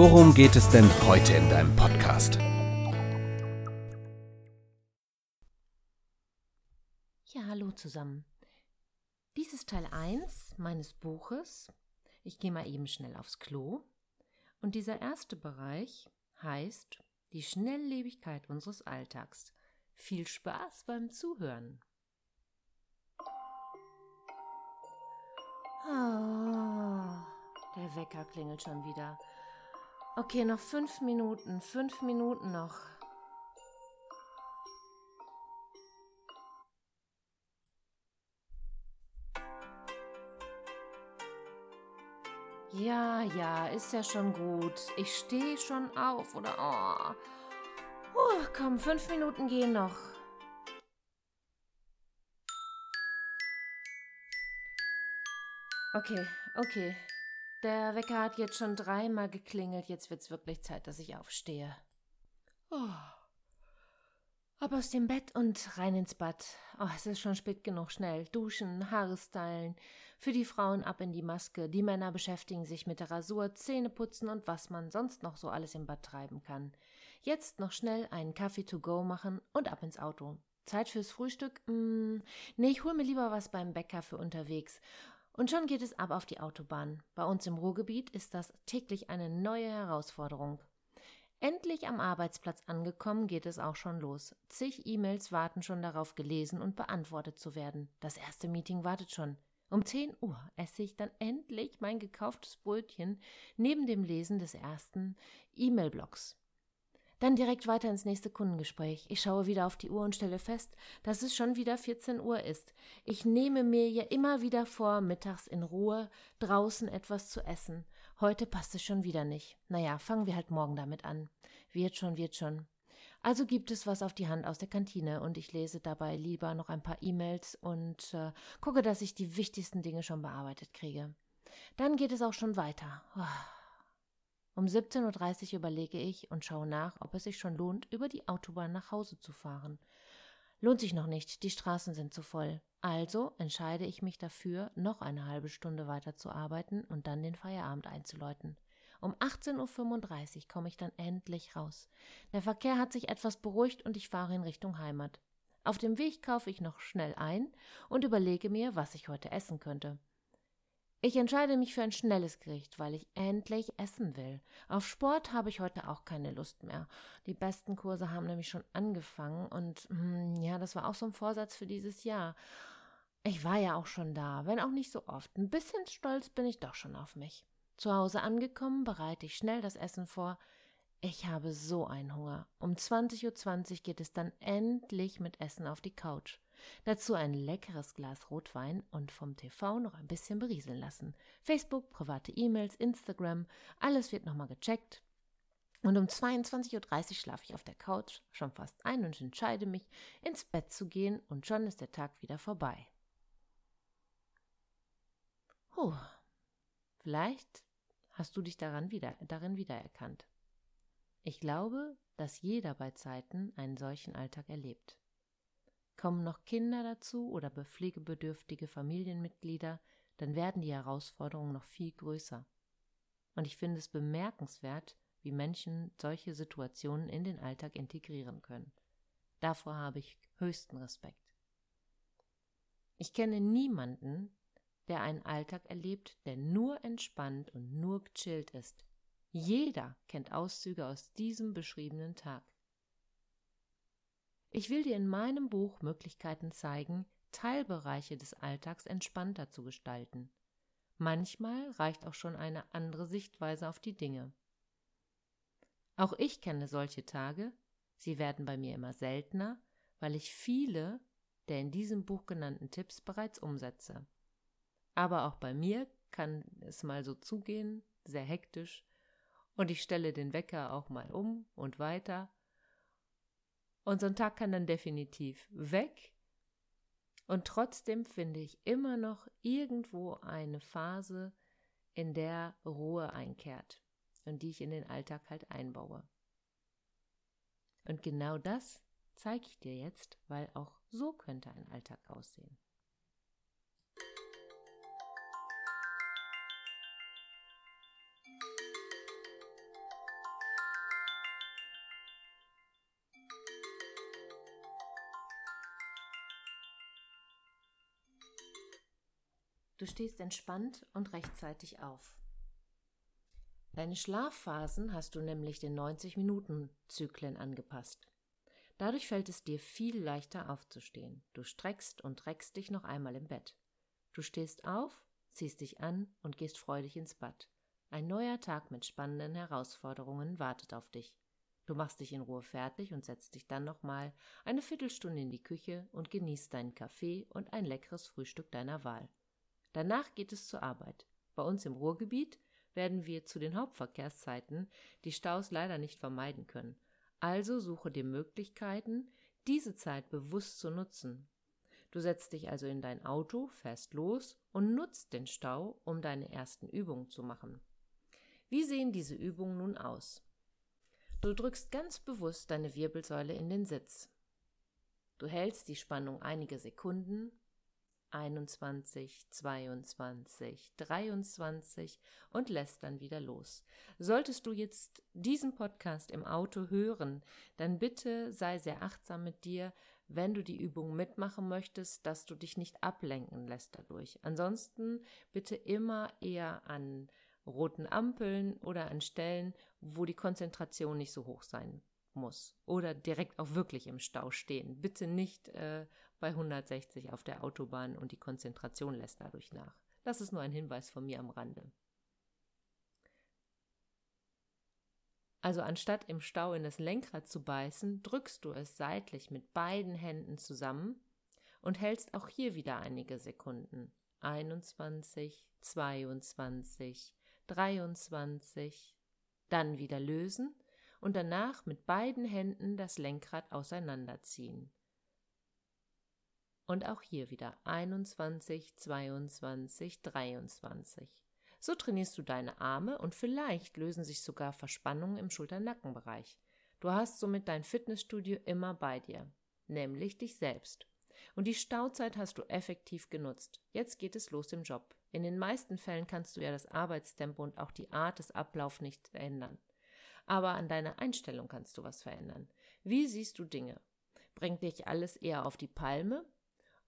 worum geht es denn heute in deinem Podcast? Ja, hallo zusammen. Dies ist Teil 1 meines Buches. Ich gehe mal eben schnell aufs Klo. Und dieser erste Bereich heißt die Schnelllebigkeit unseres Alltags. Viel Spaß beim Zuhören. Oh, der Wecker klingelt schon wieder. Okay, noch fünf Minuten, fünf Minuten noch. Ja, ja, ist ja schon gut. Ich stehe schon auf, oder? Oh. Uh, komm, fünf Minuten gehen noch. Okay, okay. Der Wecker hat jetzt schon dreimal geklingelt. Jetzt wird's wirklich Zeit, dass ich aufstehe. Oh. Ab aus dem Bett und rein ins Bad. Oh, es ist schon spät genug. Schnell. Duschen, Haare stylen. Für die Frauen ab in die Maske. Die Männer beschäftigen sich mit der Rasur, Zähne putzen und was man sonst noch so alles im Bad treiben kann. Jetzt noch schnell einen Kaffee to go machen und ab ins Auto. Zeit fürs Frühstück? Mm, nee, ich hol mir lieber was beim Bäcker für unterwegs. Und schon geht es ab auf die Autobahn. Bei uns im Ruhrgebiet ist das täglich eine neue Herausforderung. Endlich am Arbeitsplatz angekommen, geht es auch schon los. Zig E-Mails warten schon darauf, gelesen und beantwortet zu werden. Das erste Meeting wartet schon. Um 10 Uhr esse ich dann endlich mein gekauftes Brötchen neben dem Lesen des ersten E-Mail-Blocks. Dann direkt weiter ins nächste Kundengespräch. Ich schaue wieder auf die Uhr und stelle fest, dass es schon wieder 14 Uhr ist. Ich nehme mir ja immer wieder vor, mittags in Ruhe draußen etwas zu essen. Heute passt es schon wieder nicht. Naja, fangen wir halt morgen damit an. Wird schon, wird schon. Also gibt es was auf die Hand aus der Kantine und ich lese dabei lieber noch ein paar E-Mails und äh, gucke, dass ich die wichtigsten Dinge schon bearbeitet kriege. Dann geht es auch schon weiter. Oh. Um 17.30 Uhr überlege ich und schaue nach, ob es sich schon lohnt, über die Autobahn nach Hause zu fahren. Lohnt sich noch nicht, die Straßen sind zu voll. Also entscheide ich mich dafür, noch eine halbe Stunde weiter zu arbeiten und dann den Feierabend einzuläuten. Um 18.35 Uhr komme ich dann endlich raus. Der Verkehr hat sich etwas beruhigt und ich fahre in Richtung Heimat. Auf dem Weg kaufe ich noch schnell ein und überlege mir, was ich heute essen könnte. Ich entscheide mich für ein schnelles Gericht, weil ich endlich essen will. Auf Sport habe ich heute auch keine Lust mehr. Die besten Kurse haben nämlich schon angefangen und hm, ja, das war auch so ein Vorsatz für dieses Jahr. Ich war ja auch schon da, wenn auch nicht so oft. Ein bisschen stolz bin ich doch schon auf mich. Zu Hause angekommen, bereite ich schnell das Essen vor. Ich habe so einen Hunger. Um 20.20 Uhr geht es dann endlich mit Essen auf die Couch. Dazu ein leckeres Glas Rotwein und vom TV noch ein bisschen berieseln lassen. Facebook, private E-Mails, Instagram, alles wird nochmal gecheckt. Und um 22.30 Uhr schlafe ich auf der Couch schon fast ein und entscheide mich, ins Bett zu gehen und schon ist der Tag wieder vorbei. Puh, vielleicht hast du dich daran wieder, darin wiedererkannt. Ich glaube, dass jeder bei Zeiten einen solchen Alltag erlebt. Kommen noch Kinder dazu oder pflegebedürftige Familienmitglieder, dann werden die Herausforderungen noch viel größer. Und ich finde es bemerkenswert, wie Menschen solche Situationen in den Alltag integrieren können. Davor habe ich höchsten Respekt. Ich kenne niemanden, der einen Alltag erlebt, der nur entspannt und nur gechillt ist. Jeder kennt Auszüge aus diesem beschriebenen Tag. Ich will dir in meinem Buch Möglichkeiten zeigen, Teilbereiche des Alltags entspannter zu gestalten. Manchmal reicht auch schon eine andere Sichtweise auf die Dinge. Auch ich kenne solche Tage, sie werden bei mir immer seltener, weil ich viele der in diesem Buch genannten Tipps bereits umsetze. Aber auch bei mir kann es mal so zugehen, sehr hektisch, Und ich stelle den Wecker auch mal um und weiter. Und so ein Tag kann dann definitiv weg. Und trotzdem finde ich immer noch irgendwo eine Phase, in der Ruhe einkehrt und die ich in den Alltag halt einbaue. Und genau das zeige ich dir jetzt, weil auch so könnte ein Alltag aussehen. Du stehst entspannt und rechtzeitig auf. Deine Schlafphasen hast du nämlich den 90-Minuten-Zyklen angepasst. Dadurch fällt es dir viel leichter aufzustehen. Du streckst und reckst dich noch einmal im Bett. Du stehst auf, ziehst dich an und gehst freudig ins Bad. Ein neuer Tag mit spannenden Herausforderungen wartet auf dich. Du machst dich in Ruhe fertig und setzt dich dann nochmal eine Viertelstunde in die Küche und genießt deinen Kaffee und ein leckeres Frühstück deiner Wahl. Danach geht es zur Arbeit. Bei uns im Ruhrgebiet werden wir zu den Hauptverkehrszeiten die Staus leider nicht vermeiden können. Also suche dir Möglichkeiten, diese Zeit bewusst zu nutzen. Du setzt dich also in dein Auto, fährst los und nutzt den Stau, um deine ersten Übungen zu machen. Wie sehen diese Übungen nun aus? Du drückst ganz bewusst deine Wirbelsäule in den Sitz. Du hältst die Spannung einige Sekunden 21, 22, 23 und lässt dann wieder los. Solltest du jetzt diesen Podcast im Auto hören, dann bitte sei sehr achtsam mit dir, wenn du die Übung mitmachen möchtest, dass du dich nicht ablenken lässt dadurch. Ansonsten bitte immer eher an roten Ampeln oder an Stellen, wo die Konzentration nicht so hoch sein muss oder direkt auch wirklich im Stau stehen. Bitte nicht äh, bei 160 auf der Autobahn und die Konzentration lässt dadurch nach. Das ist nur ein Hinweis von mir am Rande. Also anstatt im Stau in das Lenkrad zu beißen, drückst du es seitlich mit beiden Händen zusammen und hältst auch hier wieder einige Sekunden. 21, 22, 23, dann wieder lösen und danach mit beiden Händen das Lenkrad auseinanderziehen. Und auch hier wieder 21, 22, 23. So trainierst du deine Arme und vielleicht lösen sich sogar Verspannungen im Schulter-Nackenbereich. Du hast somit dein Fitnessstudio immer bei dir, nämlich dich selbst. Und die Stauzeit hast du effektiv genutzt. Jetzt geht es los im Job. In den meisten Fällen kannst du ja das Arbeitstempo und auch die Art des Ablaufs nicht ändern. Aber an deiner Einstellung kannst du was verändern. Wie siehst du Dinge? Bringt dich alles eher auf die Palme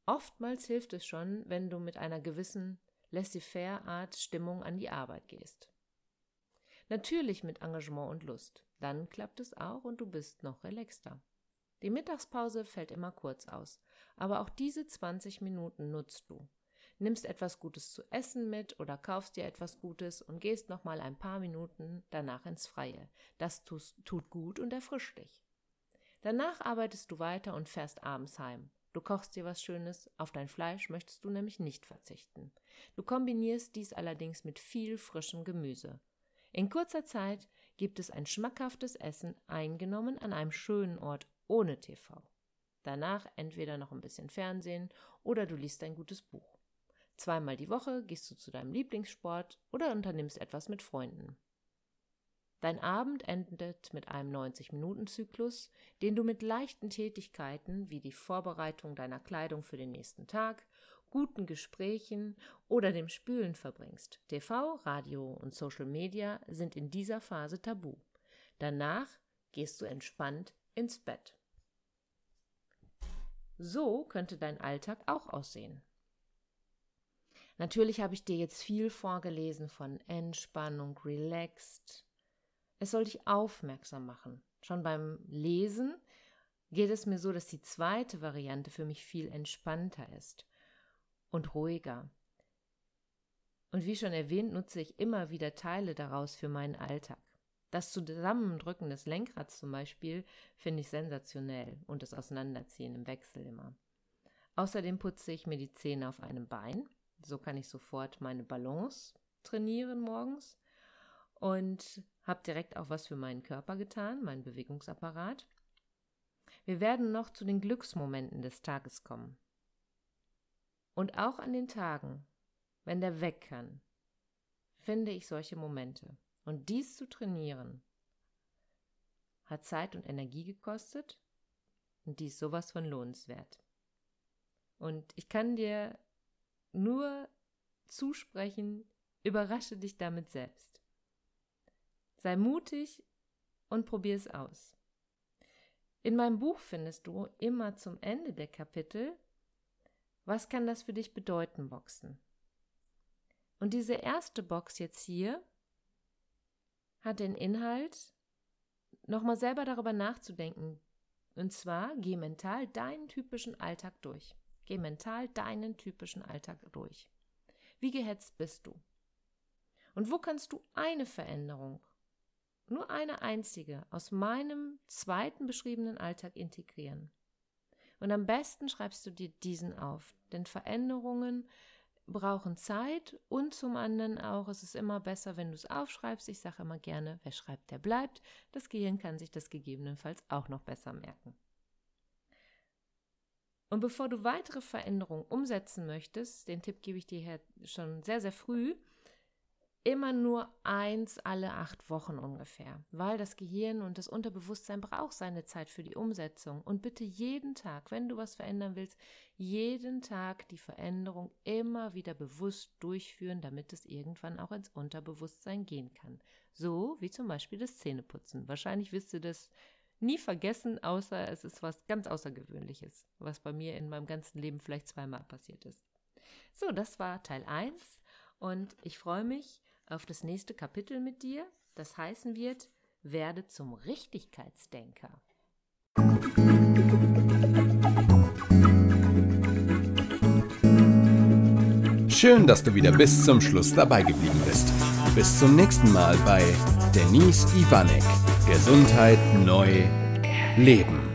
Oftmals hilft es schon, wenn du mit einer gewissen laissez-faire Art Stimmung an die Arbeit gehst. Natürlich mit Engagement und Lust. Dann klappt es auch und du bist noch relaxter. Die Mittagspause fällt immer kurz aus, aber auch diese 20 Minuten nutzt du. Nimmst etwas Gutes zu essen mit oder kaufst dir etwas Gutes und gehst noch mal ein paar Minuten danach ins Freie. Das tut gut und erfrischt dich. Danach arbeitest du weiter und fährst abends heim. Du kochst dir was Schönes, auf dein Fleisch möchtest du nämlich nicht verzichten. Du kombinierst dies allerdings mit viel frischem Gemüse. In kurzer Zeit gibt es ein schmackhaftes Essen eingenommen an einem schönen Ort ohne TV. Danach entweder noch ein bisschen Fernsehen oder du liest ein gutes Buch. Zweimal die Woche gehst du zu deinem Lieblingssport oder unternimmst etwas mit Freunden. Dein Abend endet mit einem 90-Minuten-Zyklus, den du mit leichten Tätigkeiten wie die Vorbereitung deiner Kleidung für den nächsten Tag, guten Gesprächen oder dem Spülen verbringst. TV, Radio und Social Media sind in dieser Phase tabu. Danach gehst du entspannt ins Bett. So könnte dein Alltag auch aussehen. Natürlich habe ich dir jetzt viel vorgelesen von Entspannung, Relaxed, es soll dich aufmerksam machen. Schon beim Lesen geht es mir so, dass die zweite Variante für mich viel entspannter ist und ruhiger. Und wie schon erwähnt, nutze ich immer wieder Teile daraus für meinen Alltag. Das Zusammendrücken des Lenkrads zum Beispiel finde ich sensationell und das Auseinanderziehen im Wechsel immer. Außerdem putze ich mir die Zähne auf einem Bein. So kann ich sofort meine Balance trainieren morgens. Und habe direkt auch was für meinen Körper getan, meinen Bewegungsapparat. Wir werden noch zu den Glücksmomenten des Tages kommen. Und auch an den Tagen, wenn der weg kann, finde ich solche Momente. Und dies zu trainieren, hat Zeit und Energie gekostet und dies sowas von lohnenswert. Und ich kann dir nur zusprechen, überrasche dich damit selbst. Sei mutig und probier es aus. In meinem Buch findest du immer zum Ende der Kapitel, was kann das für dich bedeuten, Boxen? Und diese erste Box jetzt hier hat den Inhalt, nochmal selber darüber nachzudenken. Und zwar, geh mental deinen typischen Alltag durch. Geh mental deinen typischen Alltag durch. Wie gehetzt bist du? Und wo kannst du eine Veränderung, nur eine einzige, aus meinem zweiten beschriebenen Alltag integrieren? Und am besten schreibst du dir diesen auf, denn Veränderungen brauchen Zeit und zum anderen auch, es ist immer besser, wenn du es aufschreibst. Ich sage immer gerne, wer schreibt, der bleibt. Das Gehirn kann sich das gegebenenfalls auch noch besser merken. Und bevor du weitere Veränderungen umsetzen möchtest, den Tipp gebe ich dir hier schon sehr, sehr früh, immer nur eins alle acht Wochen ungefähr, weil das Gehirn und das Unterbewusstsein braucht seine Zeit für die Umsetzung. Und bitte jeden Tag, wenn du was verändern willst, jeden Tag die Veränderung immer wieder bewusst durchführen, damit es irgendwann auch ins Unterbewusstsein gehen kann. So wie zum Beispiel das Zähneputzen. Wahrscheinlich wirst du das nie vergessen, außer es ist was ganz Außergewöhnliches, was bei mir in meinem ganzen Leben vielleicht zweimal passiert ist. So, das war Teil 1 und ich freue mich, auf das nächste Kapitel mit dir, das heißen wird, werde zum Richtigkeitsdenker. Schön, dass du wieder bis zum Schluss dabei geblieben bist. Bis zum nächsten Mal bei Denise Ivanek. Gesundheit neu leben.